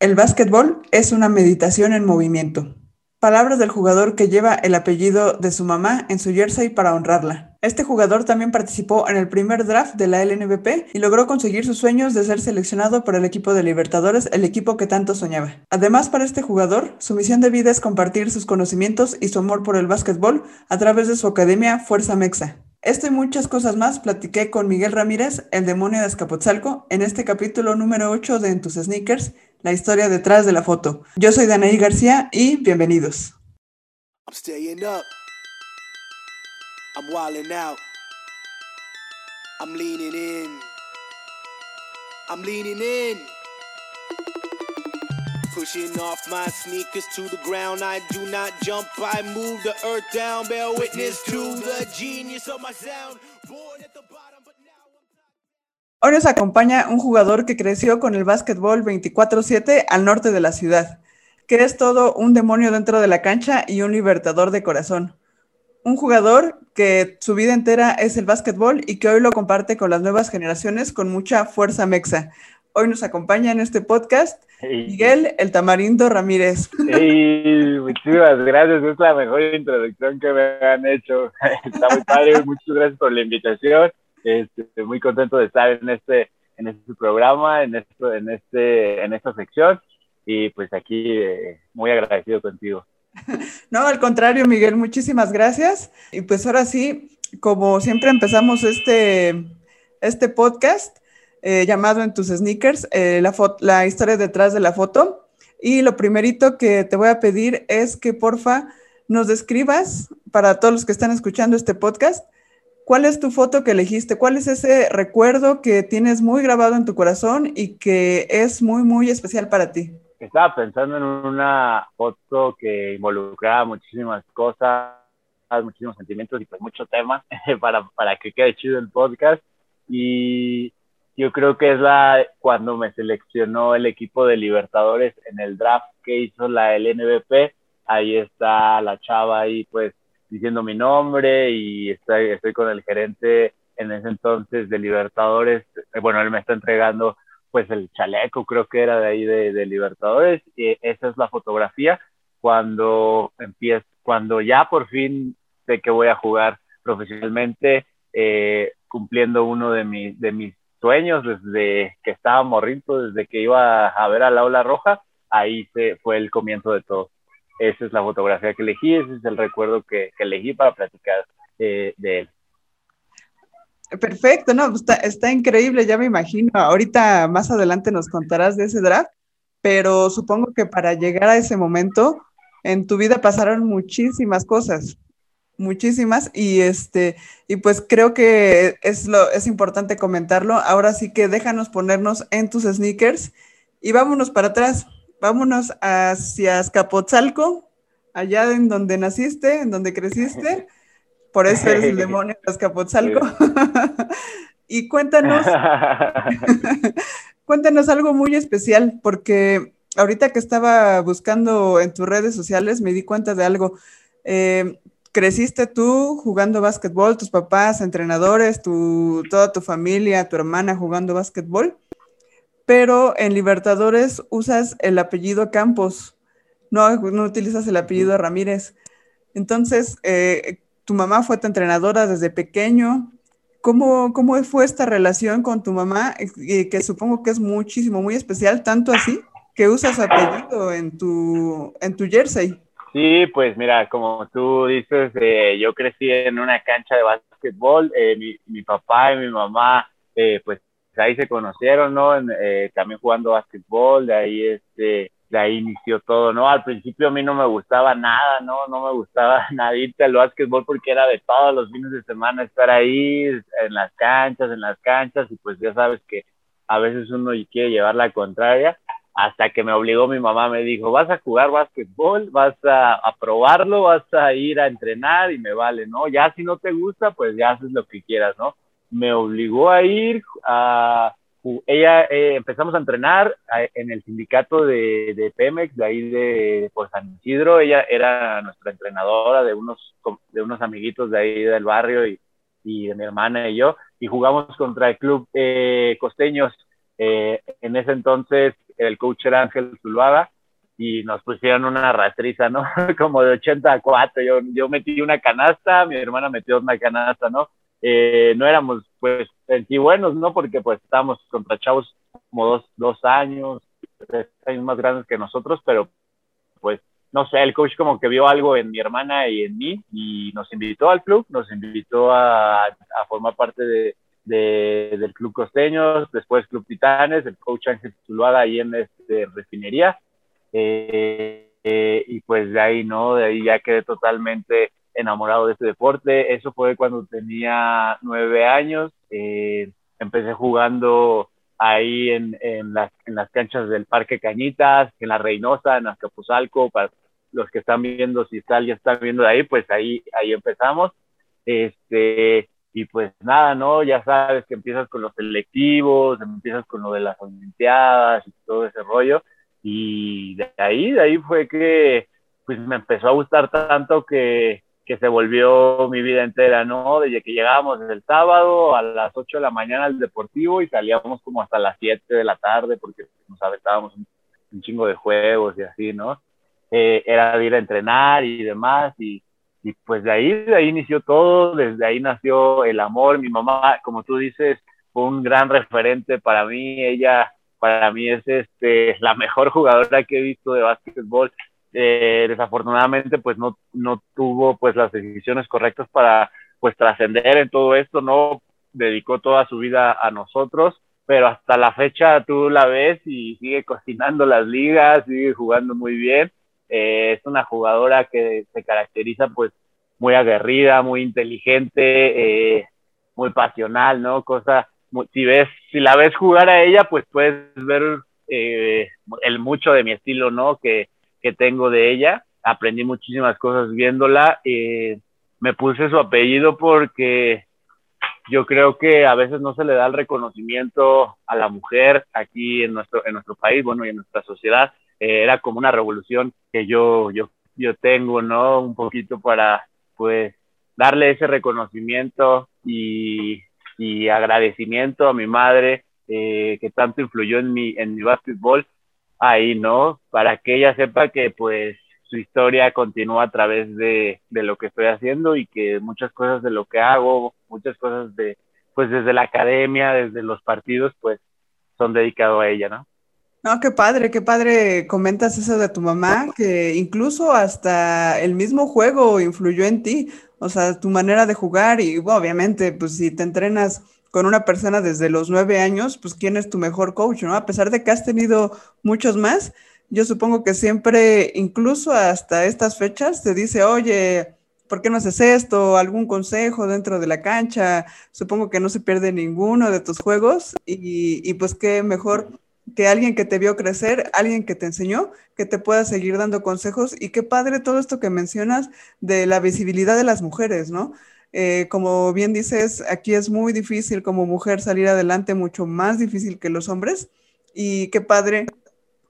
El básquetbol es una meditación en movimiento. Palabras del jugador que lleva el apellido de su mamá en su jersey para honrarla. Este jugador también participó en el primer draft de la LNBP y logró conseguir sus sueños de ser seleccionado por el equipo de Libertadores, el equipo que tanto soñaba. Además, para este jugador, su misión de vida es compartir sus conocimientos y su amor por el básquetbol a través de su academia Fuerza Mexa. Esto y muchas cosas más platiqué con Miguel Ramírez, el demonio de Azcapotzalco, en este capítulo número 8 de En tus sneakers, la historia detrás de la foto. Yo soy Danaí García y bienvenidos. I'm staying up. I'm wilding out. I'm leaning in. I'm leaning in. Pushing off my sneakers to the ground. I do not jump, I move the earth down. Bear witness to the genius of my sound. Born at the bottom, Hoy nos acompaña un jugador que creció con el básquetbol 24-7 al norte de la ciudad, que es todo un demonio dentro de la cancha y un libertador de corazón. Un jugador que su vida entera es el básquetbol y que hoy lo comparte con las nuevas generaciones con mucha fuerza mexa. Hoy nos acompaña en este podcast Miguel El Tamarindo Ramírez. muchísimas gracias, es la mejor introducción que me han hecho. Está muy padre, muchas gracias por la invitación. Estoy muy contento de estar en este, en este programa, en, esto, en, este, en esta sección y pues aquí eh, muy agradecido contigo. No, al contrario, Miguel, muchísimas gracias. Y pues ahora sí, como siempre empezamos este, este podcast, eh, llamado En tus sneakers, eh, la, la historia detrás de la foto. Y lo primerito que te voy a pedir es que porfa nos describas, para todos los que están escuchando este podcast, cuál es tu foto que elegiste, cuál es ese recuerdo que tienes muy grabado en tu corazón y que es muy, muy especial para ti. Estaba pensando en una foto que involucraba muchísimas cosas, muchísimos sentimientos y pues muchos temas para, para que quede chido el podcast. Y yo creo que es la cuando me seleccionó el equipo de Libertadores en el draft que hizo la LNBP. Ahí está la chava ahí pues diciendo mi nombre y estoy, estoy con el gerente en ese entonces de Libertadores. Bueno, él me está entregando pues el chaleco, creo que era de ahí de, Libertadores. Y esa es la fotografía cuando empiezo, cuando ya por fin sé que voy a jugar profesionalmente, eh, cumpliendo uno de, mis de mis sueños desde que estaba morrito, desde que iba a ver a la ola roja, ahí se, fue el comienzo de todo. Esa es la fotografía que elegí, ese es el recuerdo que, elegí para platicar eh, de él. Perfecto, no, está, está increíble, ya me imagino. Ahorita más adelante nos contarás de ese draft, pero supongo que para llegar a ese momento en tu vida pasaron muchísimas cosas muchísimas y este y pues creo que es lo es importante comentarlo. Ahora sí que déjanos ponernos en tus sneakers y vámonos para atrás. Vámonos hacia Azcapotzalco, allá en donde naciste, en donde creciste. Por eso eres el demonio de Azcapotzalco. y cuéntanos cuéntanos algo muy especial porque ahorita que estaba buscando en tus redes sociales me di cuenta de algo. Eh, creciste tú jugando básquetbol, tus papás, entrenadores, tu, toda tu familia, tu hermana jugando básquetbol, pero en Libertadores usas el apellido Campos, no, no utilizas el apellido Ramírez. Entonces, eh, tu mamá fue tu entrenadora desde pequeño. ¿Cómo, ¿Cómo fue esta relación con tu mamá? Que supongo que es muchísimo, muy especial, tanto así que usas apellido en tu, en tu jersey. Sí, pues mira, como tú dices, eh, yo crecí en una cancha de básquetbol, eh, mi, mi, papá y mi mamá, eh, pues ahí se conocieron, ¿no? también jugando básquetbol, de ahí, este, de ahí inició todo, ¿no? Al principio a mí no me gustaba nada, ¿no? No me gustaba nada irte al básquetbol porque era de todos los fines de semana estar ahí, en las canchas, en las canchas, y pues ya sabes que a veces uno quiere llevar la contraria hasta que me obligó mi mamá, me dijo, vas a jugar básquetbol, vas a, probarlo, vas a ir a entrenar y me vale, ¿no? Ya si no te gusta, pues ya haces lo que quieras, ¿no? Me obligó a ir a... Ella, eh, empezamos a entrenar en el sindicato de, de, Pemex, de ahí de, por San Isidro, ella era nuestra entrenadora de unos, de unos amiguitos de ahí del barrio y, y de mi hermana y yo, y jugamos contra el club eh, Costeños. Eh, en ese entonces el coach era Ángel Zuluaga, y nos pusieron una rastriza, ¿no? Como de 84, yo, yo metí una canasta, mi hermana metió una canasta, ¿no? Eh, no éramos, pues, en buenos, ¿no? Porque, pues, estábamos contra chavos como dos, dos años, tres años más grandes que nosotros, pero, pues, no sé, el coach como que vio algo en mi hermana y en mí y nos invitó al club, nos invitó a, a formar parte de, del Club Costeños, después Club Titanes, el coach Ángel Zuluaga ahí en este, refinería. Eh, eh, y pues de ahí, ¿no? De ahí ya quedé totalmente enamorado de este deporte. Eso fue cuando tenía nueve años. Eh, empecé jugando ahí en, en, las, en las canchas del Parque Cañitas, en la Reynosa, en Azcapotzalco, para los que están viendo, si está, ya están viendo de ahí, pues ahí, ahí empezamos. Este, y pues nada, ¿no? Ya sabes que empiezas con los selectivos, empiezas con lo de las olimpiadas y todo ese rollo. Y de ahí, de ahí fue que pues me empezó a gustar tanto que, que se volvió mi vida entera, ¿no? Desde que llegábamos el sábado a las 8 de la mañana al deportivo y salíamos como hasta las 7 de la tarde porque nos aventábamos un, un chingo de juegos y así, ¿no? Eh, era ir a entrenar y demás y, y pues de ahí, de ahí inició todo, desde ahí nació el amor, mi mamá, como tú dices, fue un gran referente para mí, ella para mí es este, la mejor jugadora que he visto de básquetbol. Eh, desafortunadamente pues no, no tuvo pues las decisiones correctas para pues trascender en todo esto, no dedicó toda su vida a nosotros, pero hasta la fecha tú la ves y sigue cocinando las ligas, sigue jugando muy bien. Eh, es una jugadora que se caracteriza pues muy aguerrida, muy inteligente, eh, muy pasional, ¿no? Cosa si ves, si la ves jugar a ella, pues puedes ver eh, el mucho de mi estilo, ¿no? Que, que tengo de ella. Aprendí muchísimas cosas viéndola. Eh, me puse su apellido porque yo creo que a veces no se le da el reconocimiento a la mujer aquí en nuestro, en nuestro país, bueno, y en nuestra sociedad. Eh, era como una revolución que yo, yo, yo tengo, ¿no? Un poquito para, pues, darle ese reconocimiento y y agradecimiento a mi madre eh, que tanto influyó en mi, en mi básquetbol ahí, ¿no? Para que ella sepa que pues su historia continúa a través de, de lo que estoy haciendo y que muchas cosas de lo que hago, muchas cosas de, pues desde la academia, desde los partidos, pues son dedicados a ella, ¿no? No, qué padre, qué padre comentas eso de tu mamá, que incluso hasta el mismo juego influyó en ti, o sea, tu manera de jugar y obviamente, pues si te entrenas con una persona desde los nueve años, pues quién es tu mejor coach, ¿no? A pesar de que has tenido muchos más, yo supongo que siempre, incluso hasta estas fechas, te dice, oye, ¿por qué no haces esto? ¿Algún consejo dentro de la cancha? Supongo que no se pierde ninguno de tus juegos y, y pues qué mejor que alguien que te vio crecer, alguien que te enseñó, que te pueda seguir dando consejos. Y qué padre todo esto que mencionas de la visibilidad de las mujeres, ¿no? Eh, como bien dices, aquí es muy difícil como mujer salir adelante, mucho más difícil que los hombres. Y qué padre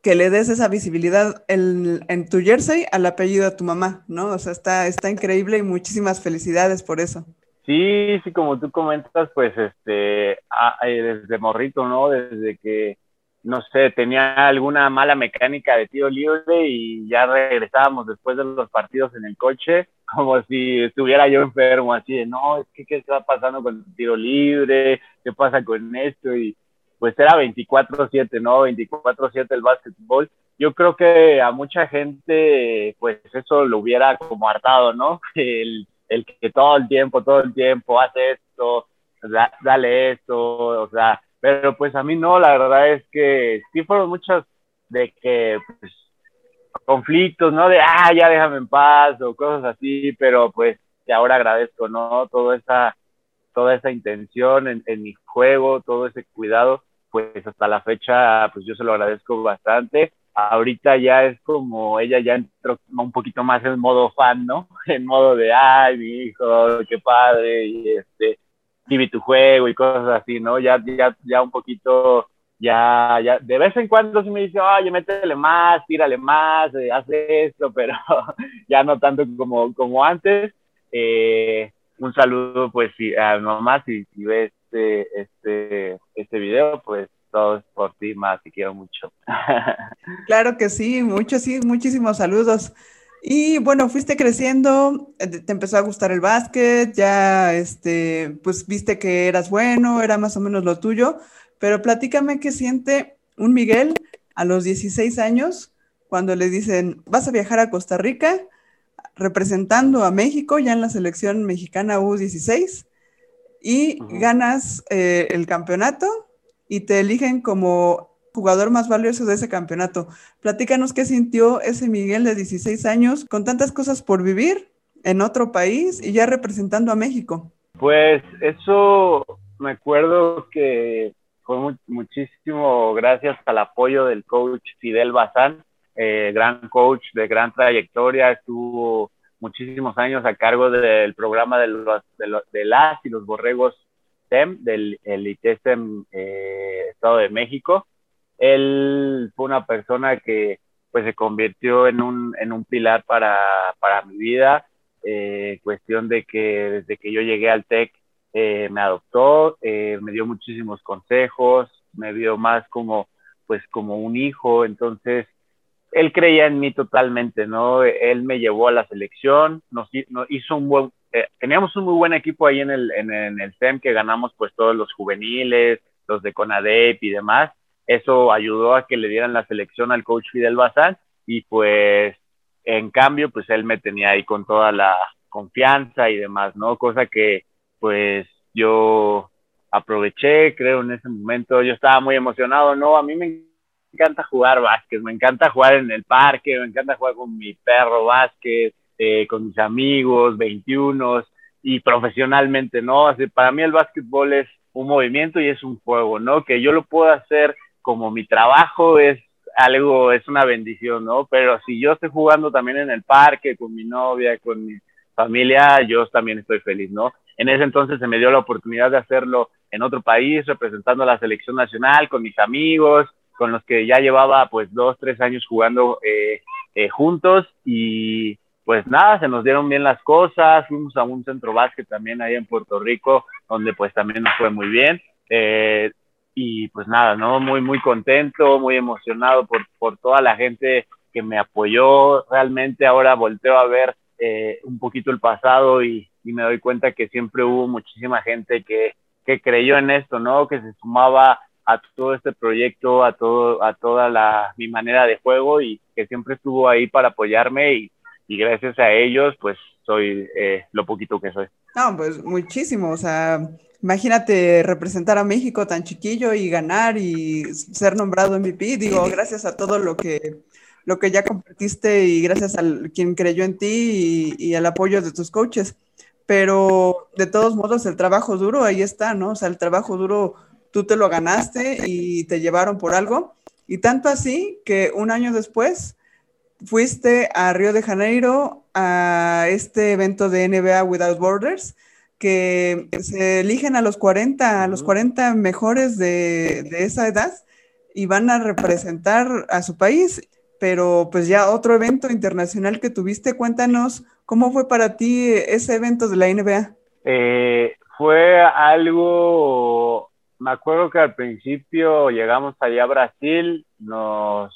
que le des esa visibilidad en, tu jersey al apellido de tu mamá, ¿no? O sea, está, está increíble y muchísimas felicidades por eso. Sí, sí, como tú comentas, pues este, desde morrito, ¿no? Desde que no sé, tenía alguna mala mecánica de tiro libre y ya regresábamos después de los partidos en el coche, como si estuviera yo enfermo, así de, no, es que qué está pasando con el tiro libre, qué pasa con esto, y pues era 24-7, ¿no? 24-7 el básquetbol. Yo creo que a mucha gente, pues eso lo hubiera como hartado, ¿no? El, el que todo el tiempo, todo el tiempo hace esto, dale esto, o sea, pero pues a mí no, la verdad es que sí fueron muchas de que pues, conflictos, ¿no? De, ah, ya déjame en paz o cosas así, pero pues ahora agradezco, ¿no? Toda esa, toda esa intención en, en mi juego, todo ese cuidado, pues hasta la fecha, pues yo se lo agradezco bastante. Ahorita ya es como ella ya entró un poquito más en modo fan, ¿no? En modo de, ay, mi hijo, qué padre, y este, vi tu juego y cosas así, ¿no? Ya, ya, ya un poquito, ya, ya, de vez en cuando sí me dice, oye, métele más, tírale más, eh, haz esto, pero ya no tanto como, como antes. Eh, un saludo, pues, si, a mamá, si, si ve este, este, este video, pues, todos por ti, más te quiero mucho. Claro que sí, muchos, sí, muchísimos saludos. Y bueno, fuiste creciendo, eh, te empezó a gustar el básquet, ya este, pues viste que eras bueno, era más o menos lo tuyo, pero platícame qué siente un Miguel a los 16 años cuando le dicen, vas a viajar a Costa Rica representando a México ya en la selección mexicana U16 y ganas eh, el campeonato y te eligen como jugador más valioso de ese campeonato. Platícanos qué sintió ese Miguel de 16 años con tantas cosas por vivir en otro país y ya representando a México. Pues eso me acuerdo que fue muchísimo gracias al apoyo del coach Fidel Bazán, eh, gran coach de gran trayectoria, estuvo muchísimos años a cargo del programa de, los, las y los borregos STEM, del el ITESTEM eh, Estado de México. Él fue una persona que pues se convirtió en un, en un pilar para, para mi vida, eh, cuestión de que desde que yo llegué al TEC eh, me adoptó, eh, me dio muchísimos consejos, me vio más como pues como un hijo, entonces él creía en mí totalmente, ¿no? Él me llevó a la selección, nos, hizo un buen, eh, teníamos un muy buen equipo ahí en el, en, el SEM que ganamos pues todos los juveniles, los de CONADEP y demás. Eso ayudó a que le dieran la selección al coach Fidel Bazán y pues en cambio pues él me tenía ahí con toda la confianza y demás, ¿no? Cosa que pues yo aproveché, creo, en ese momento. Yo estaba muy emocionado, ¿no? A mí me encanta jugar básquet, me encanta jugar en el parque, me encanta jugar con mi perro básquet, eh, con mis amigos, 21 y profesionalmente, ¿no? Así, para mí el básquetbol es un movimiento y es un juego, ¿no? Que yo lo puedo hacer como mi trabajo es algo, es una bendición, ¿no? Pero si yo estoy jugando también en el parque, con mi novia, con mi familia, yo también estoy feliz, ¿no? En ese entonces se me dio la oportunidad de hacerlo en otro país, representando a la selección nacional, con mis amigos, con los que ya llevaba pues dos, tres años jugando eh, eh, juntos y pues nada, se nos dieron bien las cosas, fuimos a un centro básquet también ahí en Puerto Rico, donde pues también nos fue muy bien. Eh, y pues nada, ¿no? Muy, muy contento, muy emocionado por, por toda la gente que me apoyó. Realmente ahora volteo a ver un poquito el pasado y, y, me doy cuenta que siempre hubo muchísima gente que, que creyó en esto, ¿no? Que se sumaba a todo este proyecto, a todo, a toda la, mi manera de juego y que siempre estuvo ahí para apoyarme y, y gracias a ellos, pues soy eh, lo poquito que soy. No, pues muchísimo, o sea, imagínate representar a México tan chiquillo y ganar y ser nombrado MVP, digo, gracias a todo lo que lo que ya compartiste y gracias a quien creyó en ti y, y al apoyo de tus coaches. Pero de todos modos, el trabajo duro ahí está, ¿no? O sea, el trabajo duro tú te lo ganaste y te llevaron por algo. Y tanto así que un año después fuiste a Río de Janeiro a este evento de NBA Without Borders, que se eligen a los 40, a los 40 mejores de, de esa edad y van a representar a su país. Pero pues ya otro evento internacional que tuviste, cuéntanos cómo fue para ti ese evento de la NBA. Eh, fue algo me acuerdo que al principio llegamos allá a Brasil, nos,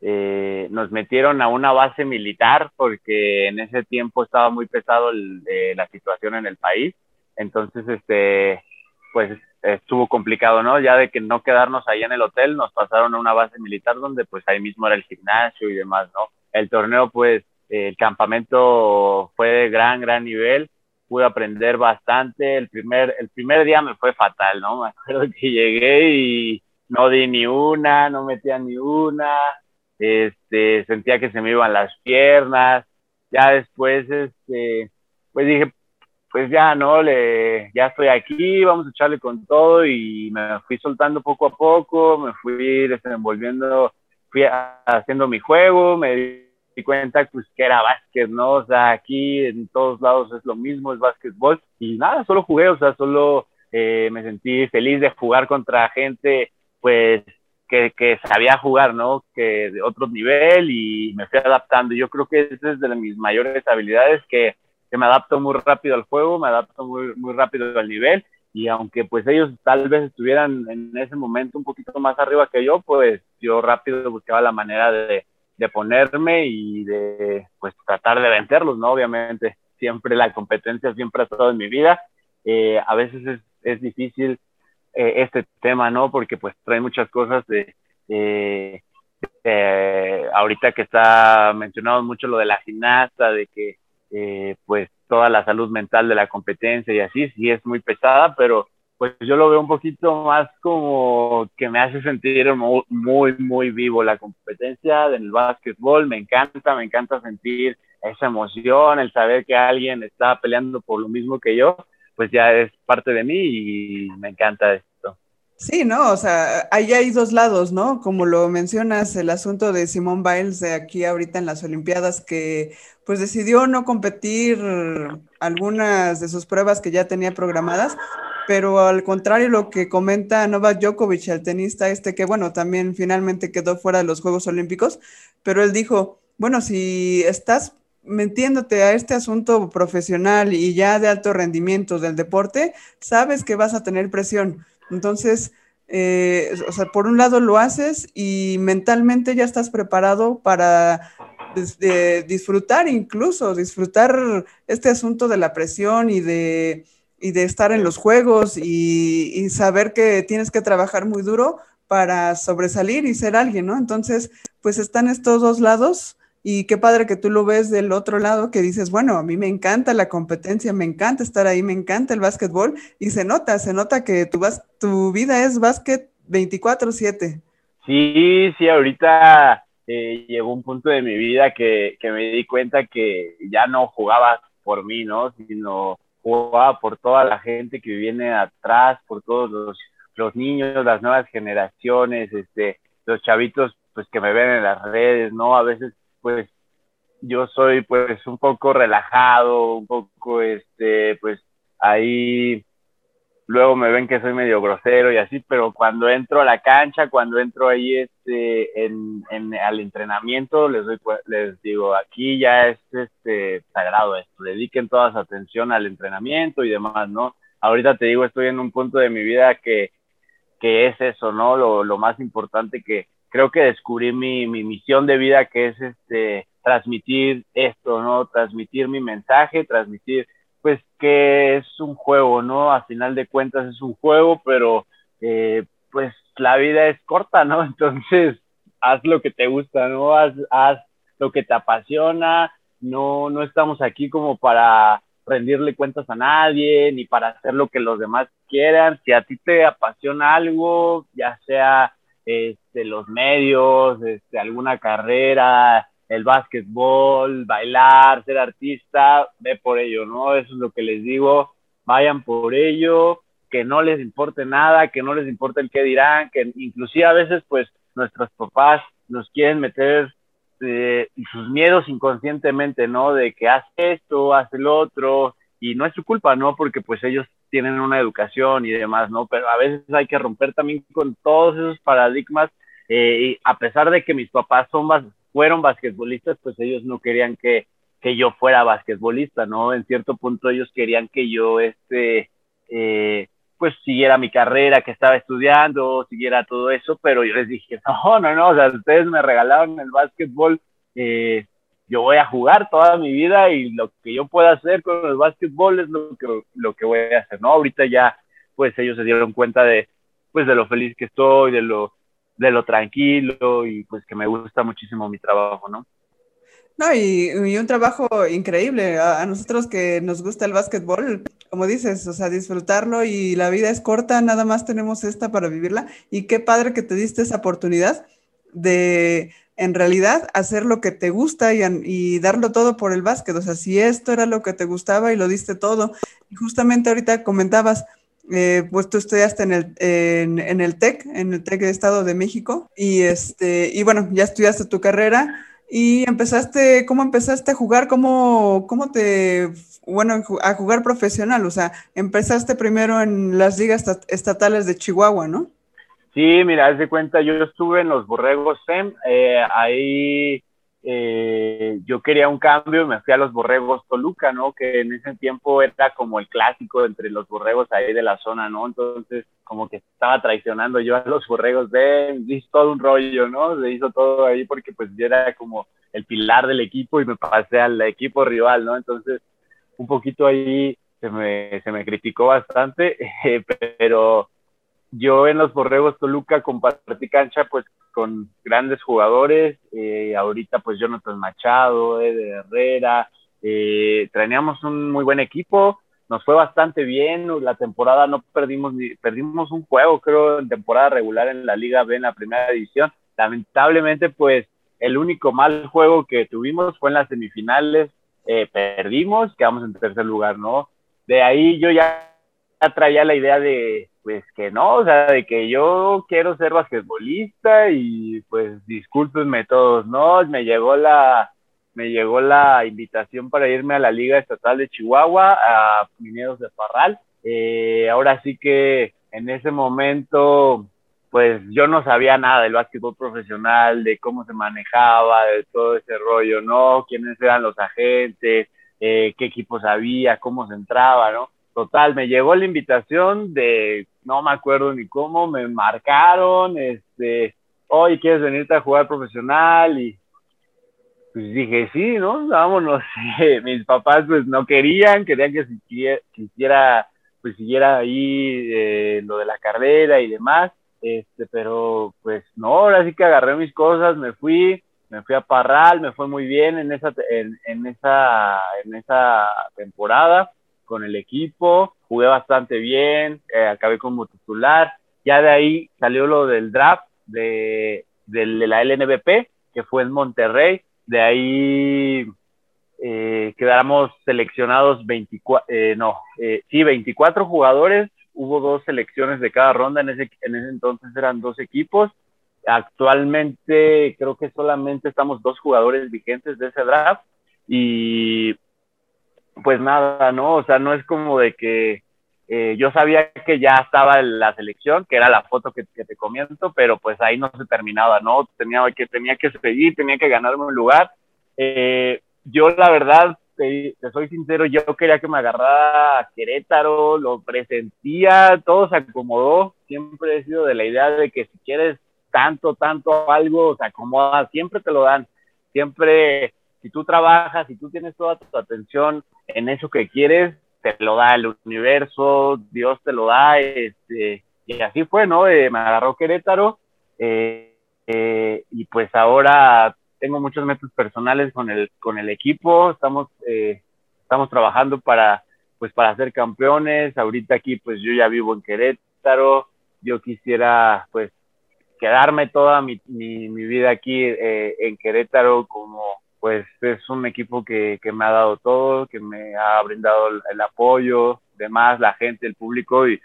eh, nos metieron a una base militar porque en ese tiempo estaba muy pesado la situación en el país. Entonces, este, pues estuvo complicado, ¿no? Ya de que no quedarnos ahí en el hotel, nos pasaron a una base militar donde pues ahí mismo era el gimnasio y demás, ¿no? El torneo, pues, el campamento fue de gran, gran nivel pude aprender bastante. El primer, el primer día me fue fatal, ¿no? Me acuerdo que llegué y no di ni una, no metía ni una, este, sentía que se me iban las piernas. Ya después, este, pues dije, pues ya, ¿no? Le, ya estoy aquí, vamos a echarle con todo y me fui soltando poco a poco, me fui desenvolviendo, fui haciendo mi juego, me di cuenta pues que era básquet, ¿no? O sea, aquí en todos lados es lo mismo, es básquetbol y nada, solo jugué, o sea, solo eh, me sentí feliz de jugar contra gente pues que, que, sabía jugar, ¿no? Que de otro nivel y me fui adaptando. Yo creo que esa es de mis mayores habilidades, que, me adapto muy rápido al juego, me adapto muy, muy rápido al nivel y aunque pues ellos tal vez estuvieran en ese momento un poquito más arriba que yo, pues yo rápido buscaba la manera de, de ponerme y de pues tratar de vencerlos, ¿no? Obviamente siempre la competencia siempre ha estado en mi vida. Eh, a veces es, es difícil eh, este tema, ¿no? Porque pues trae muchas cosas de, ahorita que está mencionado mucho lo de la gimnasta, de que eh, pues toda la salud mental de la competencia y así, sí es muy pesada, pero pues yo lo veo un poquito más como que me hace sentir muy, muy, vivo la competencia del básquetbol, me encanta, me encanta sentir esa emoción, el saber que alguien está peleando por lo mismo que yo, pues ya es parte de mí y me encanta. Sí, ¿no? O sea, ahí hay dos lados, ¿no? Como lo mencionas, el asunto de Simone Biles de aquí ahorita en las Olimpiadas, que pues decidió no competir algunas de sus pruebas que ya tenía programadas, pero al contrario lo que comenta Novak Djokovic, el tenista este, que bueno, también finalmente quedó fuera de los Juegos Olímpicos, pero él dijo, bueno, si estás metiéndote a este asunto profesional y ya de alto rendimiento del deporte, sabes que vas a tener presión. Entonces, eh, o sea, por un lado lo haces y mentalmente ya estás preparado para disfrutar incluso, disfrutar este asunto de la presión y de, y de estar en los juegos y, y, saber que tienes que trabajar muy duro para sobresalir y ser alguien, ¿no? Entonces, pues están estos dos lados y qué padre que tú lo ves del otro lado, que dices, bueno, a mí me encanta la competencia, me encanta estar ahí, me encanta el básquetbol, y se nota, se nota que tu, vas, tu vida es básquet 24/7. Sí, sí, ahorita eh, llegó un punto de mi vida que, que, me di cuenta que ya no jugaba por mí, ¿no? Sino jugaba por toda la gente que viene atrás, por todos los, los niños, las nuevas generaciones, este, los chavitos pues que me ven en las redes, ¿no? A veces pues yo soy pues un poco relajado, un poco este, pues ahí luego me ven que soy medio grosero y así, pero cuando entro a la cancha, cuando entro ahí este, en, en al entrenamiento, les, doy, les digo, aquí ya es este, sagrado esto, dediquen toda su atención al entrenamiento y demás, ¿no? Ahorita te digo, estoy en un punto de mi vida que, que es eso, ¿no? Lo, lo más importante que, creo que descubrí mi, mi misión de vida que es este transmitir esto, ¿no? Transmitir mi mensaje, transmitir pues que es un juego, ¿no? A final de cuentas es un juego, pero eh, pues la vida es corta, ¿no? Entonces, haz lo que te gusta, ¿no? Haz, haz lo que te apasiona, no, no estamos aquí como para rendirle cuentas a nadie, ni para hacer lo que los demás quieran. Si a ti te apasiona algo, ya sea este, los medios, este, alguna carrera, el básquetbol, bailar, ser artista, ve por ello, ¿no? Eso es lo que les digo, vayan por ello, que no les importe nada, que no les importe el qué dirán, que inclusive a veces pues nuestros papás nos quieren meter eh, sus miedos inconscientemente, ¿no? De que haz esto, haz el otro, y no es su culpa, ¿no? Porque pues ellos tienen una educación y demás, ¿no? Pero a veces hay que romper también con todos esos paradigmas. Eh, y a pesar de que mis papás son fueron basquetbolistas, pues ellos no querían que, que yo fuera basquetbolista, ¿no? En cierto punto ellos querían que yo, este, eh, pues siguiera mi carrera que estaba estudiando, siguiera todo eso, pero yo les dije, no, no, no, o sea, ustedes me regalaron el básquetbol, eh, yo voy a jugar toda mi vida y lo que yo pueda hacer con el básquetbol es lo que, lo que voy a hacer, ¿no? Ahorita ya, pues ellos se dieron cuenta de, pues de lo feliz que estoy, de lo, de lo tranquilo y pues que me gusta muchísimo mi trabajo, ¿no? No, y, un trabajo increíble. A, a, nosotros que nos gusta el básquetbol, como dices, o sea, disfrutarlo y la vida es corta, nada más tenemos esta para vivirla. Y qué padre que te diste esa oportunidad de, en realidad hacer lo que te gusta y, darlo todo por el básquet. O sea, si esto era lo que te gustaba y lo diste todo. Y justamente ahorita comentabas, eh, pues tú estudiaste en el, en, el TEC, en el TEC de Estado de México, y, este, y bueno, ya estudiaste tu carrera y empezaste, ¿cómo empezaste a jugar? ¿Cómo, cómo te, bueno, a jugar profesional? O sea, empezaste primero en las ligas estatales de Chihuahua, ¿no? Sí, mira, haz de cuenta, yo estuve en los Borregos SEM, eh, ahí eh, yo quería un cambio y me fui a los Borregos Toluca, ¿no? Que en ese tiempo era como el clásico entre los Borregos ahí de la zona, ¿no? Entonces, como que estaba traicionando yo a los Borregos de, hizo todo un rollo, ¿no? Se hizo todo ahí porque pues yo era como el pilar del equipo y me pasé al equipo rival, ¿no? Entonces, un poquito ahí se me, se me criticó bastante, eh, pero yo en los Borregos Toluca compartí cancha pues con grandes jugadores, eh, ahorita pues Jonathan Machado, Eder Herrera, eh, traíamos un muy buen equipo, nos fue bastante bien, la temporada no perdimos ni, perdimos un juego creo en temporada regular en la Liga B en la primera división, lamentablemente pues el único mal juego que tuvimos fue en las semifinales, eh, perdimos, quedamos en tercer lugar, ¿no? De ahí yo ya traía la idea de pues que no, o sea, de que yo quiero ser basquetbolista y pues discúlpenme todos, ¿no? Me llegó la, me llegó la invitación para irme a la Liga Estatal de Chihuahua, a Mineros de Parral. Eh, ahora sí que en ese momento, pues yo no sabía nada del básquetbol profesional, de cómo se manejaba, de todo ese rollo, ¿no? Quiénes eran los agentes, eh, qué equipos había, cómo se entraba, ¿no? Total, me llegó la invitación de, no me acuerdo ni cómo, me marcaron, este, hoy quieres venirte a jugar profesional y pues dije, sí, ¿no? Vámonos. Mis papás pues no querían, querían que quisiera, pues siguiera ahí eh, lo de la carrera y demás, este, pero pues no, ahora sí que agarré mis cosas, me fui, me fui a Parral, me fue muy bien en esa, en, en esa, en esa temporada con el equipo, jugué bastante bien, eh, acabé como titular. Ya de ahí salió lo del draft de, de, la LNBP, que fue en Monterrey. De ahí eh, quedamos seleccionados 24, eh, no, eh, sí, 24 jugadores. Hubo dos selecciones de cada ronda. En ese, en ese entonces eran dos equipos. Actualmente creo que solamente estamos dos jugadores vigentes de ese draft. Y pues nada, ¿no? O sea, no es como de que eh, yo sabía que ya estaba la selección, que era la foto que, te comienzo, pero pues ahí no se terminaba, ¿no? Tenía que, tenía que seguir, tenía que ganarme un lugar. Eh, yo la verdad, te, soy sincero, yo quería que me agarrara a Querétaro, lo presentía, todo se acomodó, siempre he sido de la idea de que si quieres tanto, tanto algo, se acomoda, siempre te lo dan, siempre si tú trabajas, si tú tienes toda tu atención en eso que quieres, te lo da el universo, Dios te lo da, este, y así fue, ¿no? Eh, me agarró Querétaro, eh, eh, y pues ahora tengo muchos métodos personales con el, con el equipo, estamos, estamos trabajando para, pues para ser campeones, ahorita aquí pues yo ya vivo en Querétaro, yo quisiera pues quedarme toda mi, mi, mi vida aquí en Querétaro como pues es un equipo que, que, me ha dado todo, que me ha brindado el, apoyo, demás, la gente, el público, y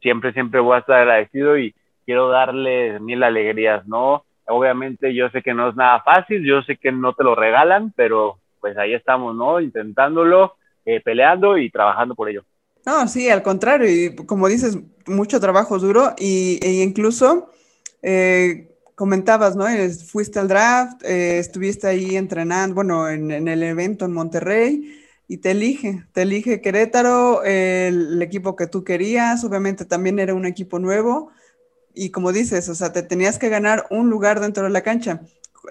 siempre, siempre voy a estar agradecido y quiero darle mil alegrías, ¿no? Obviamente yo sé que no es nada fácil, yo sé que no te lo regalan, pero pues ahí estamos, ¿no? Intentándolo, eh, peleando y trabajando por ello. No, sí, al contrario, y como dices, mucho trabajo duro y, e incluso eh, comentabas, ¿no? Fuiste al draft, eh, estuviste ahí entrenando, bueno, en, el evento en Monterrey y te elige, te elige Querétaro, el, equipo que tú querías, obviamente también era un equipo nuevo y como dices, o sea, te tenías que ganar un lugar dentro de la cancha.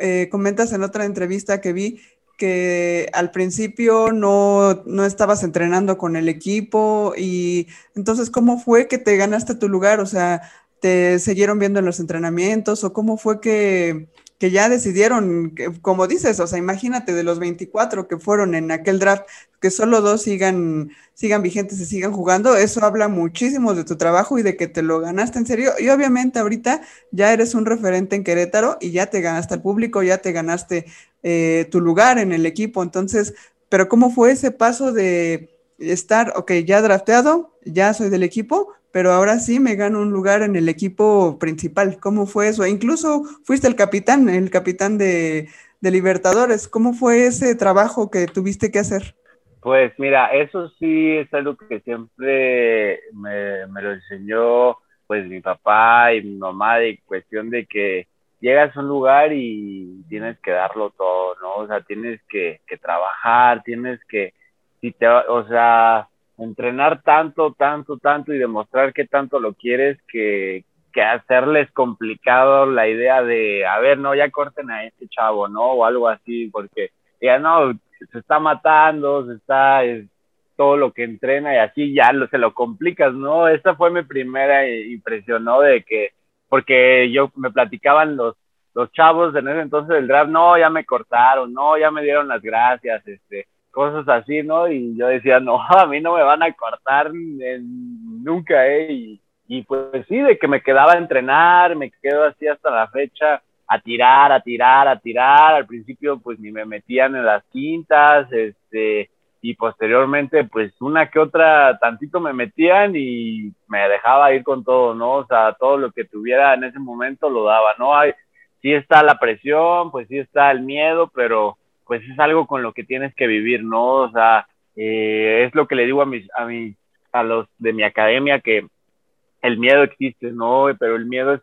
Eh, comentas en otra entrevista que vi que al principio no, no, estabas entrenando con el equipo y entonces, ¿cómo fue que te ganaste tu lugar? O sea, te siguieron viendo en los entrenamientos o cómo fue que, ya decidieron, como dices, o sea, imagínate de los 24 que fueron en aquel draft, que solo dos sigan, sigan vigentes y sigan jugando, eso habla muchísimo de tu trabajo y de que te lo ganaste en serio. Y obviamente ahorita ya eres un referente en Querétaro y ya te ganaste al público, ya te ganaste eh, tu lugar en el equipo. Entonces, pero ¿cómo fue ese paso de estar, ok, ya drafteado, ya soy del equipo, pero ahora sí me gano un lugar en el equipo principal. ¿Cómo fue eso? Incluso fuiste el capitán, el capitán de, Libertadores. ¿Cómo fue ese trabajo que tuviste que hacer? Pues mira, eso sí es algo que siempre me, lo enseñó pues mi papá y mi mamá de cuestión de que llegas a un lugar y tienes que darlo todo, ¿no? ¿no? O sea, tienes que, que trabajar, tienes que, si te, o sea, entrenar tanto, tanto, tanto y demostrar que tanto lo quieres que, que hacerles complicado la idea de, a ver, no, ya corten a este chavo, ¿no? O algo así, porque ya no, se está matando, se está, es, todo lo que entrena y así ya lo, se lo complicas, ¿no? Esa fue mi primera impresión, ¿no? De que, porque yo me platicaban los, los chavos en ese entonces del draft, no, ya me cortaron, no, ya me dieron las gracias, este, cosas así, ¿no? Y yo decía, no, a mí no me van a cortar nunca, ¿eh? Y, y pues sí, de que me quedaba a entrenar, me quedo así hasta la fecha, a tirar, a tirar, a tirar. Al principio pues ni me metían en las quintas, este, y posteriormente pues una que otra tantito me metían y me dejaba ir con todo, ¿no? O sea, todo lo que tuviera en ese momento lo daba, ¿no? Hay, sí está la presión, pues sí está el miedo, pero pues es algo con lo que tienes que vivir, ¿no? O sea, eh, es lo que le digo a mis, a a los de mi academia que el miedo existe, ¿no? Pero el miedo es,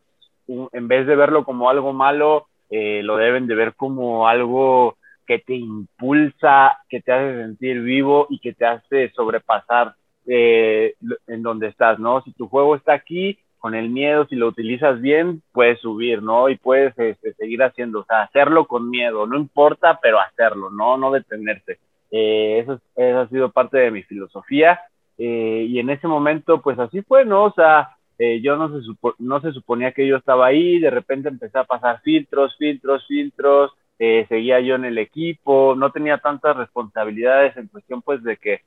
en vez de verlo como algo malo, eh, lo deben de ver como algo que te impulsa, que te hace sentir vivo y que te hace sobrepasar eh, en donde estás, ¿no? Si tu juego está aquí, con el miedo, si lo utilizas bien, puedes subir, ¿no? Y puedes este, seguir haciendo, o sea, hacerlo con miedo, no importa, pero hacerlo, ¿no? No detenerte. Eh, eso, ha sido parte de mi filosofía eh, y en ese momento, pues así fue, ¿no? O sea, eh, yo no se, no se suponía que yo estaba ahí, de repente empecé a pasar filtros, filtros, filtros, eh, seguía yo en el equipo, no tenía tantas responsabilidades en cuestión, pues, de que,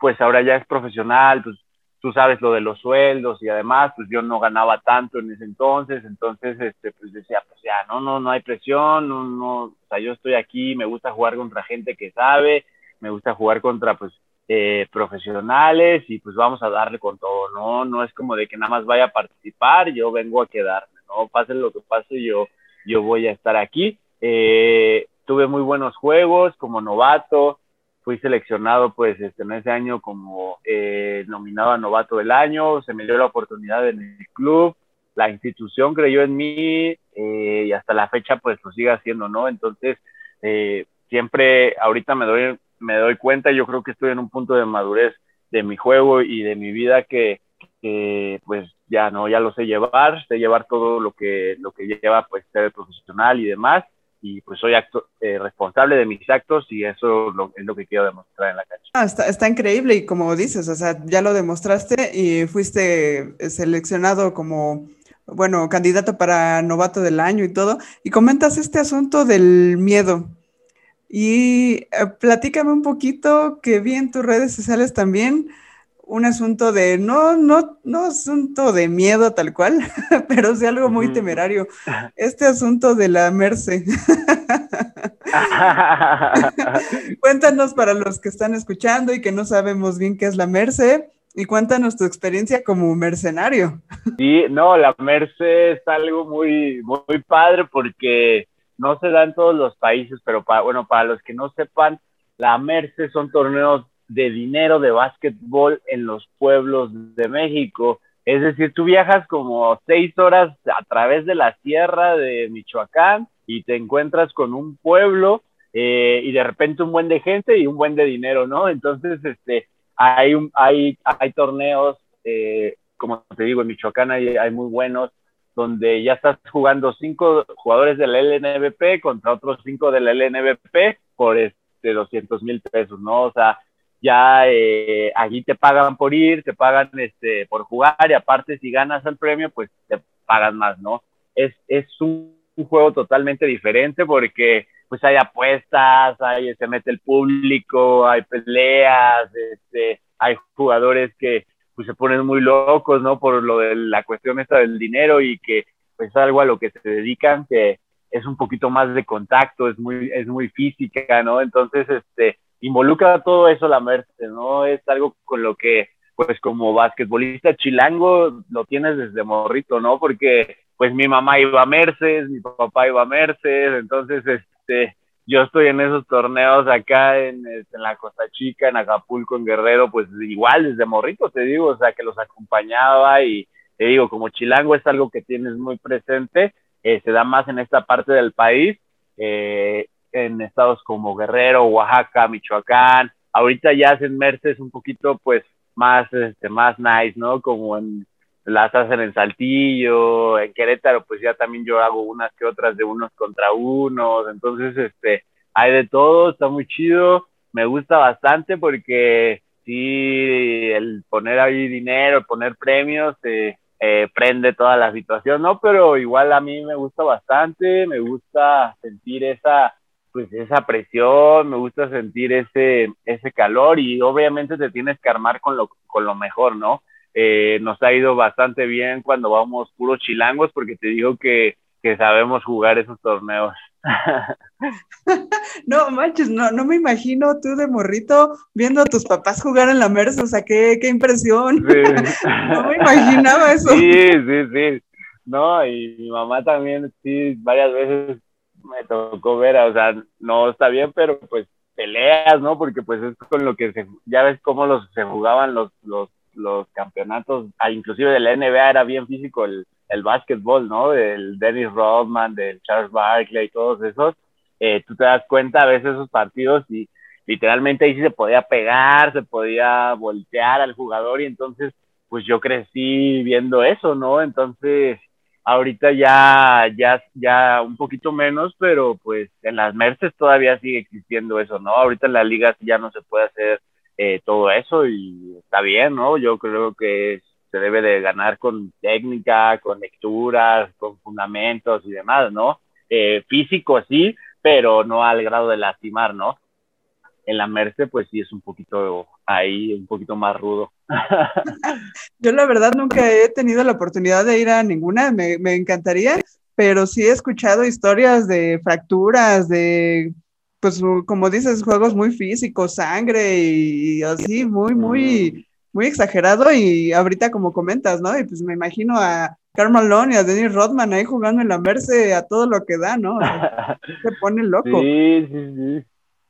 pues, ahora ya es profesional, pues, tú sabes lo de los sueldos y además, pues, yo no ganaba tanto en ese entonces, entonces, este, pues, decía, pues, ya, no, no, no hay presión, no, no, o sea, yo estoy aquí, me gusta jugar contra gente que sabe, me gusta jugar contra, pues, eh, profesionales y pues vamos a darle con todo, ¿no? No es como de que nada más vaya a participar, yo vengo a quedarme, ¿no? Pase lo que pase, yo, yo voy a estar aquí. Eh, tuve muy buenos juegos como novato, fui seleccionado pues este, en ese año como eh, nominado a novato del año, se me dio la oportunidad en el club, la institución creyó en mí y hasta la fecha pues lo sigue haciendo, ¿no? Entonces, siempre ahorita me doy me doy cuenta, yo creo que estoy en un punto de madurez de mi juego y de mi vida que, pues ya no, ya lo sé llevar, sé llevar todo lo que, lo que lleva pues ser profesional y demás, y pues soy eh, responsable de mis actos y eso es lo que quiero demostrar en la cancha. Ah, está, está, increíble y como dices, o sea, ya lo demostraste y fuiste seleccionado como, bueno, candidato para novato del año y todo, y comentas este asunto del miedo. Y eh, platícame un poquito que vi en tus redes sociales también un asunto de, no, no, no asunto de miedo tal cual, pero sí algo muy temerario. Este asunto de la Merce. cuéntanos para los que están escuchando y que no sabemos bien qué es la Merce. Y cuéntanos tu experiencia como mercenario. Sí, no, la Merce es algo muy, muy padre porque no se da en todos los países, pero para, bueno, para los que no sepan, la Merce son torneos de dinero de básquetbol en los pueblos de México. Es decir, tú viajas como seis horas a través de la sierra de Michoacán y te encuentras con un pueblo eh, y de repente un buen de gente y un buen de dinero, ¿no? Entonces, este, hay, hay, hay torneos, eh, como te digo, en Michoacán hay, hay muy buenos, donde ya estás jugando cinco jugadores del LNBP contra otros cinco del LNBP por este 200 mil pesos, ¿no? O sea, ya eh, te pagan por ir, te pagan este por jugar y aparte si ganas el premio, pues te pagan más, ¿no? Es, es un, juego totalmente diferente porque pues hay apuestas, hay, se mete el público, hay peleas, este, hay jugadores que pues se ponen muy locos, ¿no? Por lo de la cuestión esta del dinero y que pues es algo a lo que se dedican que es un poquito más de contacto, es muy, es muy física, ¿no? Entonces, este, involucra todo eso la Merce, ¿no? Es algo con lo que, pues como basquetbolista chilango, lo tienes desde morrito, ¿no? Porque, pues mi mamá iba a Merces, mi papá iba a Merces, entonces, este, yo estoy en esos torneos acá en, este, en, la Costa Chica, en Acapulco, en Guerrero, pues igual desde morrito te digo, o sea, que los acompañaba y te digo, como chilango es algo que tienes muy presente, eh, se da más en esta parte del país. Eh, en estados como Guerrero, Oaxaca, Michoacán. Ahorita ya hacen merces un poquito, pues, más, este, más nice, ¿no? Como en, las hacen en Saltillo, en Querétaro, pues ya también yo hago unas que otras de unos contra unos. Entonces, este, hay de todo, está muy chido. Me gusta bastante porque sí, el poner ahí dinero, poner premios, eh, prende toda la situación, ¿no? Pero igual a mí me gusta bastante, me gusta sentir esa, pues esa presión, me gusta sentir ese, ese calor y obviamente te tienes que armar con lo, con lo mejor, ¿no? Eh, nos ha ido bastante bien cuando vamos puros chilangos porque te digo que, que sabemos jugar esos torneos. no manches, no, no me imagino tú de morrito viendo a tus papás jugar en la Merce, o sea, qué, qué impresión. no me imaginaba eso. Sí, sí, sí. No, y mi mamá también, sí, varias veces me tocó ver, o sea, no está bien, pero pues peleas, ¿no? Porque pues es con lo que se, ya ves cómo los, se jugaban los, los, los campeonatos, ah, inclusive de la NBA era bien físico el, el básquetbol, ¿no? Del Dennis Rodman, del Charles Barkley, todos esos, eh, tú te das cuenta a veces esos partidos y literalmente ahí sí se podía pegar, se podía voltear al jugador y entonces pues yo crecí viendo eso, ¿no? Entonces ahorita ya, ya, ya un poquito menos, pero pues en las Merces todavía sigue existiendo eso, ¿no? Ahorita en la liga ya no se puede hacer eh, todo eso y está bien, ¿no? Yo creo que se debe de ganar con técnica, con lecturas, con fundamentos y demás, ¿no? Eh, físico sí, pero no al grado de lastimar, ¿no? En la Merce, pues sí es un poquito ahí, un poquito más rudo. Yo la verdad nunca he tenido la oportunidad de ir a ninguna, me, me encantaría, pero sí he escuchado historias de fracturas, de pues como dices, juegos muy físicos, sangre y así, muy, muy, muy exagerado y ahorita como comentas, ¿no? Y pues me imagino a Carl y a Dennis Rodman ahí jugando en la Merce a todo lo que da, ¿no? se pone loco. Sí, sí, sí.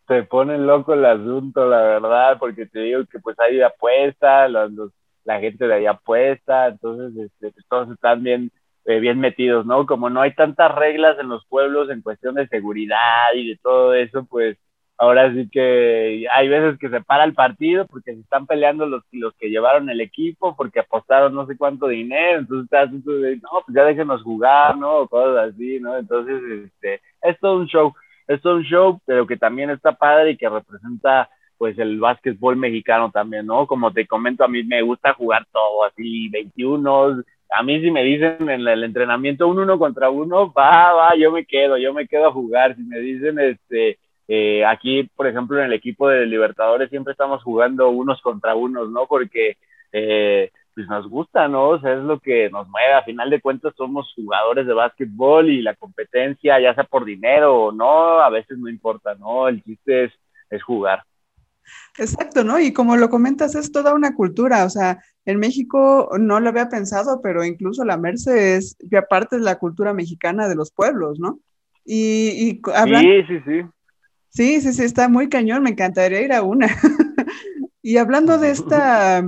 Se pone loco el asunto, la verdad, porque te digo que pues hay apuesta, la gente de ahí apuesta, entonces este, pues, todos están bien, eh, bien metidos, ¿no? Como no hay tantas reglas en los pueblos en cuestión de seguridad y de todo eso, pues ahora sí que hay veces que se para el partido porque se están peleando los, los que llevaron el equipo, porque apostaron no sé cuánto dinero, entonces estás no, pues ya déjenos jugar, ¿no? O cosas así, ¿no? Entonces, este, es todo un show, es un show, pero que también está padre y que representa pues el básquetbol mexicano también, ¿no? Como te comento, a mí me gusta jugar todo, así, 21, a mí si me dicen en el entrenamiento un uno contra uno, va, va, yo me quedo, yo me quedo a jugar, si me dicen, este, eh, aquí, por ejemplo, en el equipo de Libertadores siempre estamos jugando unos contra unos, ¿no? Porque eh, pues nos gusta, ¿no? O sea, es lo que nos mueve. A final de cuentas somos jugadores de básquetbol y la competencia, ya sea por dinero o no, a veces no importa, ¿no? El chiste es, es jugar. Exacto, ¿no? Y como lo comentas, es toda una cultura, o sea, en México no lo había pensado, pero incluso la Merce es, que aparte es la cultura mexicana de los pueblos, ¿no? Y, y Sí, sí, sí. Sí, sí, sí, está muy cañón, me encantaría ir a una. y hablando de esta,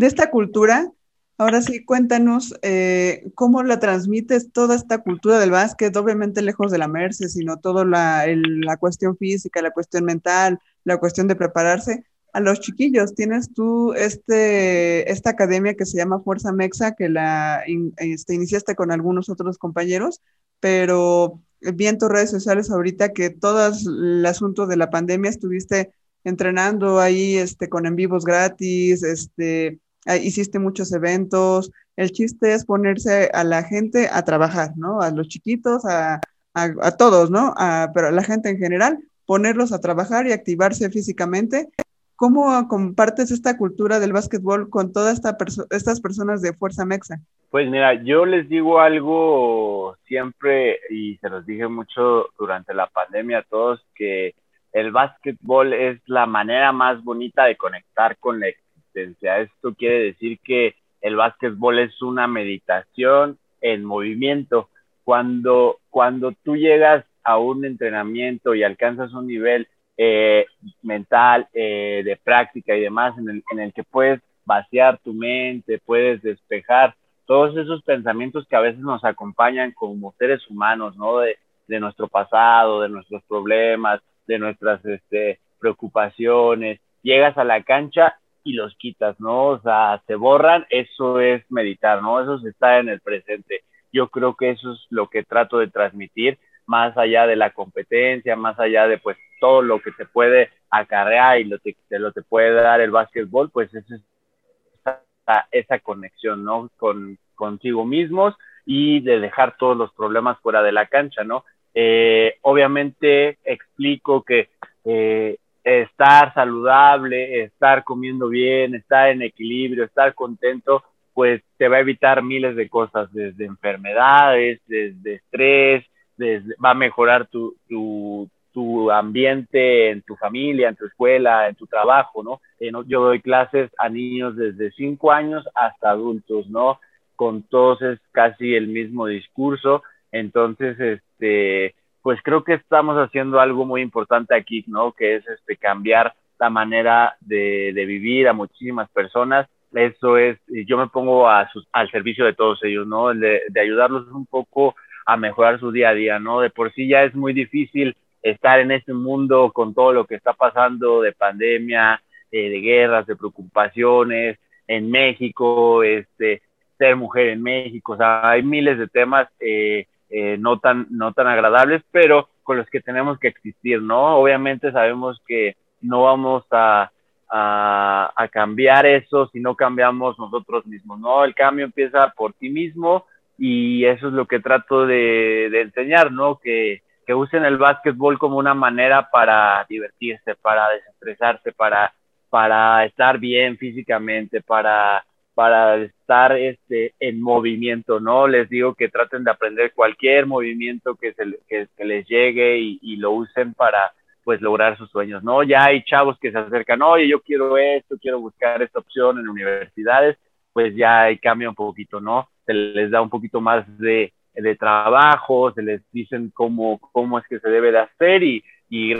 de esta cultura, ahora sí, cuéntanos eh, cómo la transmites toda esta cultura del básquet, obviamente lejos de la Merce, sino toda la, la cuestión física, la cuestión mental, la cuestión de prepararse a los chiquillos. Tienes tú este, esta academia que se llama Fuerza Mexa, que la este, iniciaste con algunos otros compañeros, pero vi en tus redes sociales ahorita que todo el asunto de la pandemia estuviste entrenando ahí este, con en vivos gratis, este, hiciste muchos eventos. El chiste es ponerse a la gente a trabajar, ¿no? A los chiquitos, a, a, todos, ¿no? pero a la gente en general, ponerlos a trabajar y activarse físicamente. ¿Cómo compartes esta cultura del básquetbol con todas esta estas personas de Fuerza Mexa? Pues mira, yo les digo algo siempre y se los dije mucho durante la pandemia a todos que el básquetbol es la manera más bonita de conectar con la existencia. Esto quiere decir que el básquetbol es una meditación en movimiento. Cuando, cuando tú llegas a un entrenamiento y alcanzas un nivel eh, mental, eh, de práctica y demás, en el, que puedes vaciar tu mente, puedes despejar todos esos pensamientos que a veces nos acompañan como seres humanos, ¿no? De, de nuestro pasado, de nuestros problemas, de nuestras este, preocupaciones. Llegas a la cancha y los quitas, ¿no? O sea, se borran, eso es meditar, ¿no? Eso es estar en el presente. Yo creo que eso es lo que trato de transmitir, más allá de la competencia, más allá de pues todo lo que te puede acarrear y lo que te, lo te puede dar el básquetbol, pues es esa, esa conexión, ¿no? Con, contigo mismos y de dejar todos los problemas fuera de la cancha, ¿no? Eh, obviamente explico que eh, estar saludable, estar comiendo bien, estar en equilibrio, estar contento, pues te va a evitar miles de cosas, desde enfermedades, desde estrés, desde, va a mejorar tu, tu, tu, ambiente en tu familia, en tu escuela, en tu trabajo, ¿no? Yo doy clases a niños desde 5 años hasta adultos, ¿no? Con todos es casi el mismo discurso, entonces, este, pues creo que estamos haciendo algo muy importante aquí, ¿no? Que es este, cambiar la manera de, vivir a muchísimas personas. Eso es, yo me pongo a al servicio de todos ellos, ¿no? De, de ayudarlos un poco a mejorar su día a día, ¿no? De por sí ya es muy difícil estar en este mundo con todo lo que está pasando de pandemia, eh, de guerras, de preocupaciones en México, este, ser mujer en México, o sea, hay miles de temas eh, eh, no, tan, no tan agradables, pero con los que tenemos que existir, ¿no? Obviamente sabemos que no vamos a, a, cambiar eso si no cambiamos nosotros mismos, ¿no? El cambio empieza por ti mismo y eso es lo que trato de, de enseñar, ¿no? Que, que usen el básquetbol como una manera para divertirse, para desestresarse, para, para estar bien físicamente, para para estar este, en movimiento, ¿no? Les digo que traten de aprender cualquier movimiento que, se, que, les llegue y, lo usen para, pues, lograr sus sueños, ¿no? Ya hay chavos que se acercan, oye, yo quiero esto, quiero buscar esta opción en universidades, pues ya hay cambio un poquito, ¿no? Se les da un poquito más de, de trabajo, se les dicen cómo, cómo es que se debe de hacer y, y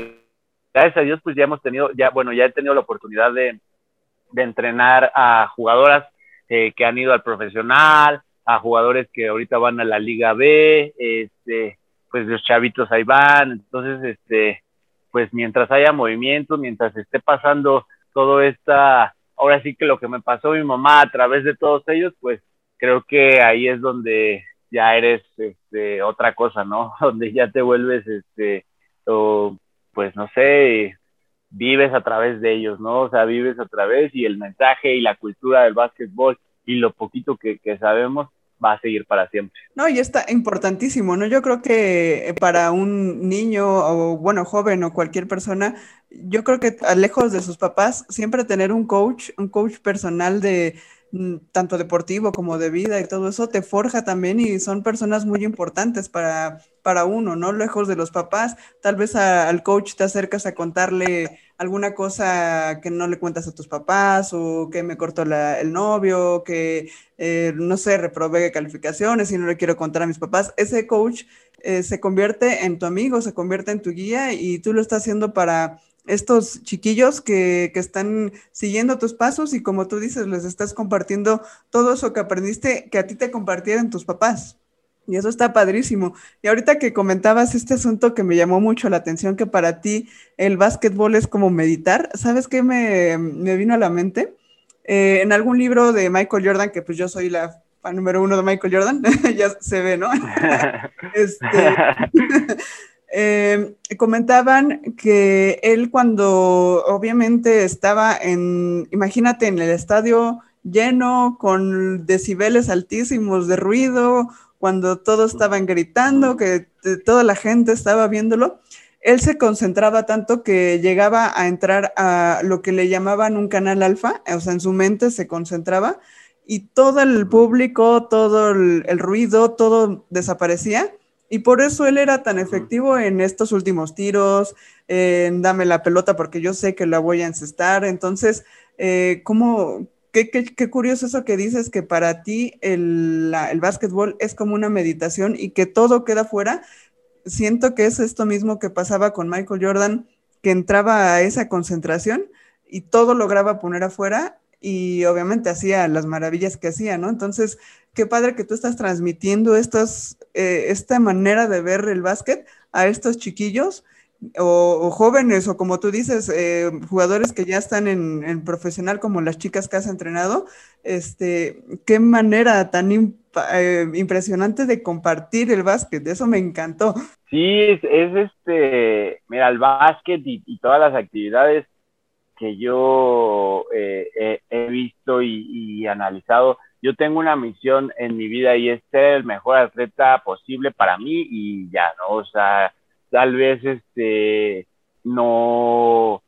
gracias a Dios, pues ya hemos tenido, ya, bueno, ya he tenido la oportunidad de, de entrenar a jugadoras eh, que han ido al profesional, a jugadores que ahorita van a la Liga B, este, pues los chavitos ahí van, entonces, este, pues mientras haya movimiento, mientras esté pasando todo esta, ahora sí que lo que me pasó mi mamá a través de todos ellos, pues creo que ahí es donde ya eres este, otra cosa, ¿no? Donde ya te vuelves, este, o, pues no sé, vives a través de ellos, ¿no? O sea, vives a través y el mensaje y la cultura del básquetbol y lo poquito que, sabemos va a seguir para siempre. No, y está importantísimo, ¿no? Yo creo que para un niño o, bueno, joven o cualquier persona, yo creo que lejos de sus papás, siempre tener un coach, un coach personal de tanto deportivo como de vida y todo eso, te forja también y son personas muy importantes para, para uno, ¿no? Lejos de los papás, tal vez al coach te acercas a contarle alguna cosa que no le cuentas a tus papás o que me cortó el novio, que, eh, no sé, reprobé calificaciones y no le quiero contar a mis papás. Ese coach eh, se convierte en tu amigo, se convierte en tu guía y tú lo estás haciendo para estos chiquillos que, que, están siguiendo tus pasos y como tú dices, les estás compartiendo todo eso que aprendiste que a ti te compartieron tus papás. Y eso está padrísimo. Y ahorita que comentabas este asunto que me llamó mucho la atención, que para ti el básquetbol es como meditar, ¿sabes qué me, me vino a la mente? Eh, en algún libro de Michael Jordan, que pues yo soy la fan número uno de Michael Jordan, ya se ve, ¿no? este, eh, comentaban que él cuando obviamente estaba en, imagínate, en el estadio lleno, con decibeles altísimos de ruido, cuando todos estaban gritando, que toda la gente estaba viéndolo, él se concentraba tanto que llegaba a entrar a lo que le llamaban un canal alfa, o sea, en su mente se concentraba y todo el público, todo el, el ruido, todo desaparecía y por eso él era tan efectivo en estos últimos tiros, en dame la pelota porque yo sé que la voy a encestar. Entonces, eh, ¿cómo, qué, qué, curioso eso que dices que para ti el, el básquetbol es como una meditación y que todo queda fuera. Siento que es esto mismo que pasaba con Michael Jordan, que entraba a esa concentración y todo lograba poner afuera y obviamente hacía las maravillas que hacía, ¿no? Entonces, qué padre que tú estás transmitiendo estas, eh, esta manera de ver el básquet a estos chiquillos o, jóvenes o como tú dices, eh, jugadores que ya están en, profesional como las chicas que has entrenado, este, qué manera tan eh, impresionante de compartir el básquet, eso me encantó. Sí, es, este, mira, el básquet y, todas las actividades que yo eh, he visto y, analizado, yo tengo una misión en mi vida y es ser el mejor atleta posible para mí y ya, ¿no? O sea, tal vez este no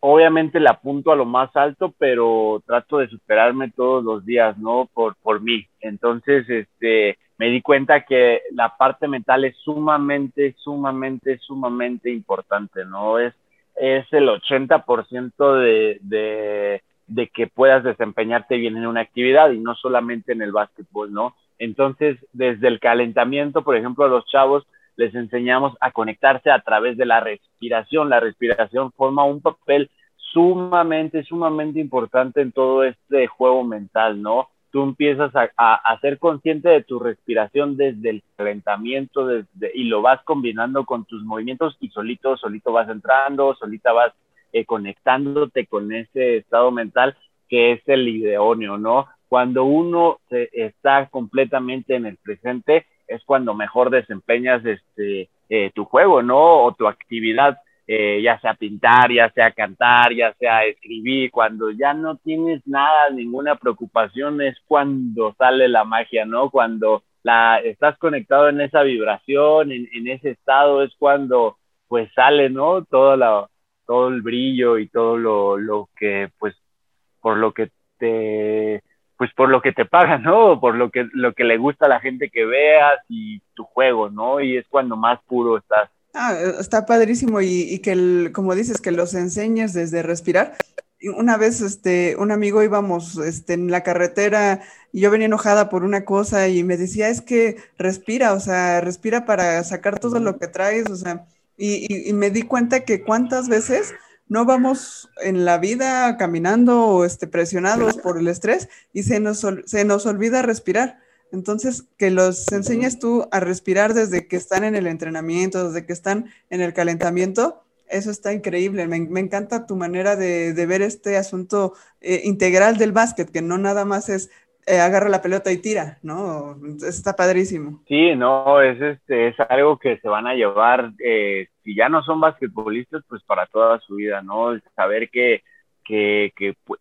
obviamente le apunto a lo más alto, pero trato de superarme todos los días, ¿no? Por, por mí. Entonces, este, me di cuenta que la parte mental es sumamente, sumamente, sumamente importante, ¿no? Es, es el 80% de, de, de que puedas desempeñarte bien en una actividad y no solamente en el básquetbol, ¿no? Entonces, desde el calentamiento, por ejemplo, a los chavos, les enseñamos a conectarse a través de la respiración. La respiración forma un papel sumamente, sumamente importante en todo este juego mental, ¿no? Tú empiezas a, ser consciente de tu respiración desde el calentamiento desde, y lo vas combinando con tus movimientos y solito, solito vas entrando, solita vas eh, conectándote con ese estado mental que es el ideóneo, ¿no? Cuando uno está completamente en el presente, es cuando mejor desempeñas este, eh, tu juego, ¿no? O tu actividad, eh, ya sea pintar, ya sea cantar, ya sea escribir, cuando ya no tienes nada, ninguna preocupación, es cuando sale la magia, ¿no? Cuando la, estás conectado en esa vibración, en, en ese estado, es cuando pues sale, ¿no? Todo, la, todo el brillo y todo lo, lo que, pues, por lo que te pues por lo que te pagan, ¿no? Por lo que, lo que le gusta a la gente que veas y tu juego, ¿no? Y es cuando más puro estás. Ah, está padrísimo y, que, como dices, que los enseñes desde respirar. Una vez, este, un amigo íbamos este, en la carretera y yo venía enojada por una cosa y me decía, es que respira, o sea, respira para sacar todo lo que traes, o sea, y, y me di cuenta que cuántas veces no vamos en la vida caminando o este, presionados por el estrés y se nos, se nos olvida respirar. Entonces, que los enseñes tú a respirar desde que están en el entrenamiento, desde que están en el calentamiento, eso está increíble. Me, encanta tu manera de, ver este asunto eh, integral del básquet, que no nada más es eh, agarra la pelota y tira, ¿no? Está padrísimo. Sí, no, es, este, es algo que se van a llevar, eh, si ya no son basquetbolistas, pues para toda su vida, ¿no? Saber que, que,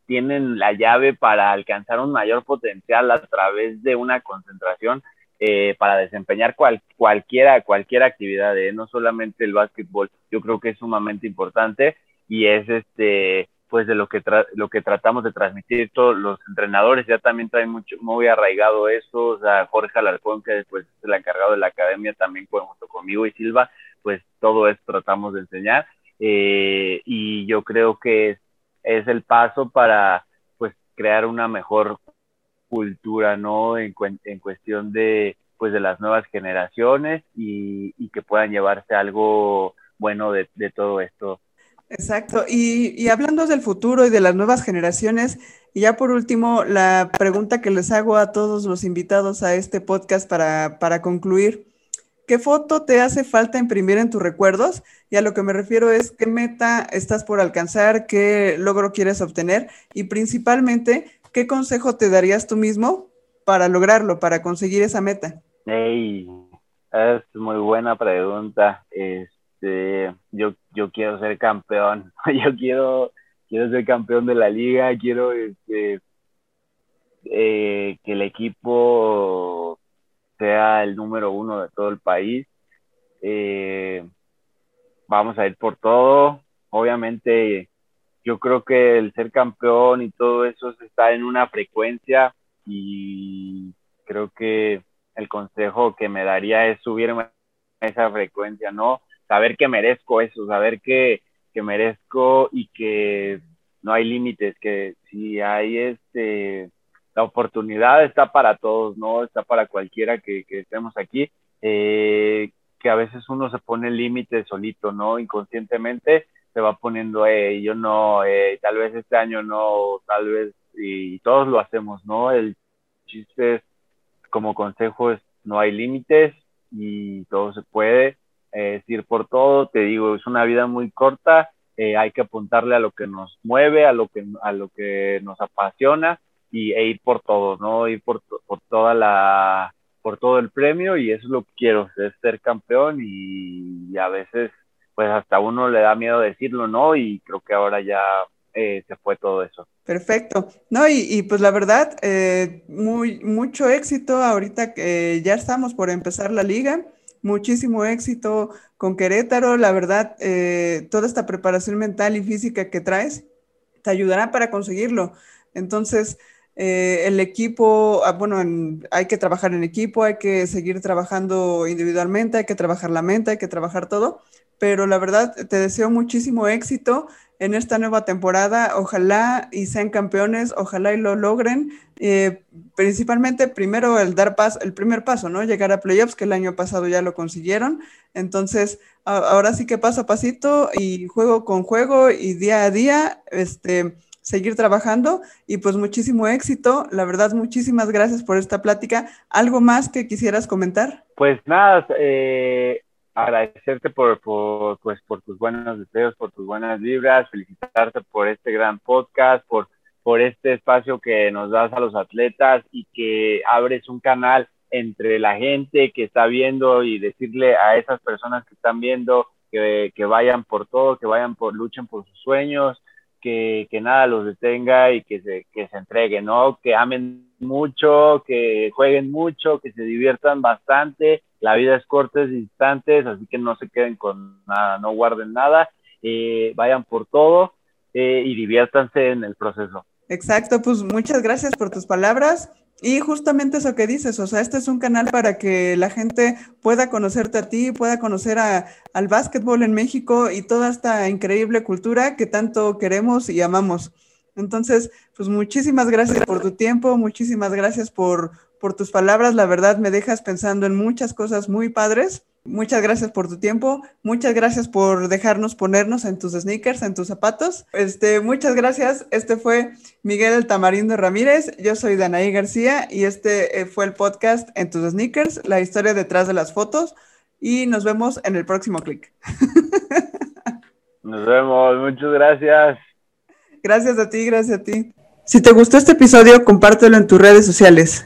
tienen la llave para alcanzar un mayor potencial a través de una concentración eh, para desempeñar cual, cualquiera, cualquier actividad, no solamente el básquetbol, yo creo que es sumamente importante y es este pues de lo que lo que tratamos de transmitir todos los entrenadores ya también traen mucho muy arraigado eso o sea Jorge Alarcón que después es el encargado de la academia también junto conmigo y Silva pues todo esto tratamos de enseñar eh, y yo creo que es, es, el paso para pues crear una mejor cultura no en, en cuestión de pues de las nuevas generaciones y, y que puedan llevarse algo bueno de todo esto Exacto. Y, hablando del futuro y de las nuevas generaciones, y ya por último, la pregunta que les hago a todos los invitados a este podcast para, para concluir, ¿qué foto te hace falta imprimir en tus recuerdos? Y a lo que me refiero es qué meta estás por alcanzar, qué logro quieres obtener y principalmente, ¿qué consejo te darías tú mismo para lograrlo, para conseguir esa meta? Hey, es muy buena pregunta. Este, yo, yo quiero ser campeón, yo quiero, quiero ser campeón de la liga, quiero este, eh, que el equipo sea el número uno de todo el país. Eh, vamos a ir por todo. Obviamente, yo creo que el ser campeón y todo eso está en una frecuencia y creo que el consejo que me daría es subirme a esa frecuencia, ¿no? Saber que merezco eso, saber que, que merezco y que no hay límites, que si hay este, la oportunidad está para todos, ¿no? Está para cualquiera que, estemos aquí, eh, que a veces uno se pone límites solito, ¿no? Inconscientemente se va poniendo, yo no, eh, tal vez este año no, tal vez, y todos lo hacemos, ¿no? El chiste es, como consejo es, no hay límites y todo se puede es ir por todo, te digo, es una vida muy corta, eh, hay que apuntarle a lo que nos mueve, a lo que, a lo que nos apasiona y, e ir por todo, ¿no? Ir por, por toda la, por todo el premio y eso es lo que quiero, es ser campeón y, a veces pues hasta uno le da miedo decirlo, ¿no? Y creo que ahora ya eh, se fue todo eso. Perfecto. No, y, y pues la verdad, eh, muy, mucho éxito ahorita que ya estamos por empezar la liga. Muchísimo éxito con Querétaro. La verdad, eh, toda esta preparación mental y física que traes te ayudará para conseguirlo. Entonces, el equipo, ah, bueno, hay que trabajar en equipo, hay que seguir trabajando individualmente, hay que trabajar la mente, hay que trabajar todo, pero la verdad te deseo muchísimo éxito en esta nueva temporada. Ojalá y sean campeones, ojalá y lo logren. Eh, principalmente primero el dar paso, el primer paso, ¿no? Llegar a playoffs, que el año pasado ya lo consiguieron. Entonces, ahora sí que paso a pasito y juego con juego y día a día, este, seguir trabajando y pues muchísimo éxito. La verdad, muchísimas gracias por esta plática. ¿Algo más que quisieras comentar? Pues nada, eh, agradecerte por, pues, por tus buenos deseos, por tus buenas vibras, felicitarte por este gran podcast, por, por este espacio que nos das a los atletas y que abres un canal entre la gente que está viendo y decirle a esas personas que están viendo que, que vayan por todo, que vayan por, luchen por sus sueños, que, que, nada los detenga y que se, que se entreguen, ¿no? Que amen mucho, que jueguen mucho, que se diviertan bastante. La vida es corta, es instantes, así que no se queden con nada, no guarden nada, eh, vayan por todo eh, y diviértanse en el proceso. Exacto, pues muchas gracias por tus palabras. Y justamente eso que dices, o sea, este es un canal para que la gente pueda conocerte a ti, pueda conocer al básquetbol en México y toda esta increíble cultura que tanto queremos y amamos. Entonces, pues muchísimas gracias por tu tiempo, muchísimas gracias por, por tus palabras. La verdad me dejas pensando en muchas cosas muy padres. Muchas gracias por tu tiempo. Muchas gracias por dejarnos ponernos en tus sneakers, en tus zapatos. Este, muchas gracias. Este fue Miguel El Tamarindo Ramírez. Yo soy Danaí García y este eh, fue el podcast En tus sneakers, la historia detrás de las fotos. Y nos vemos en el próximo clic. Nos vemos. Muchas gracias. Gracias a ti, gracias a ti. Si te gustó este episodio, compártelo en tus redes sociales.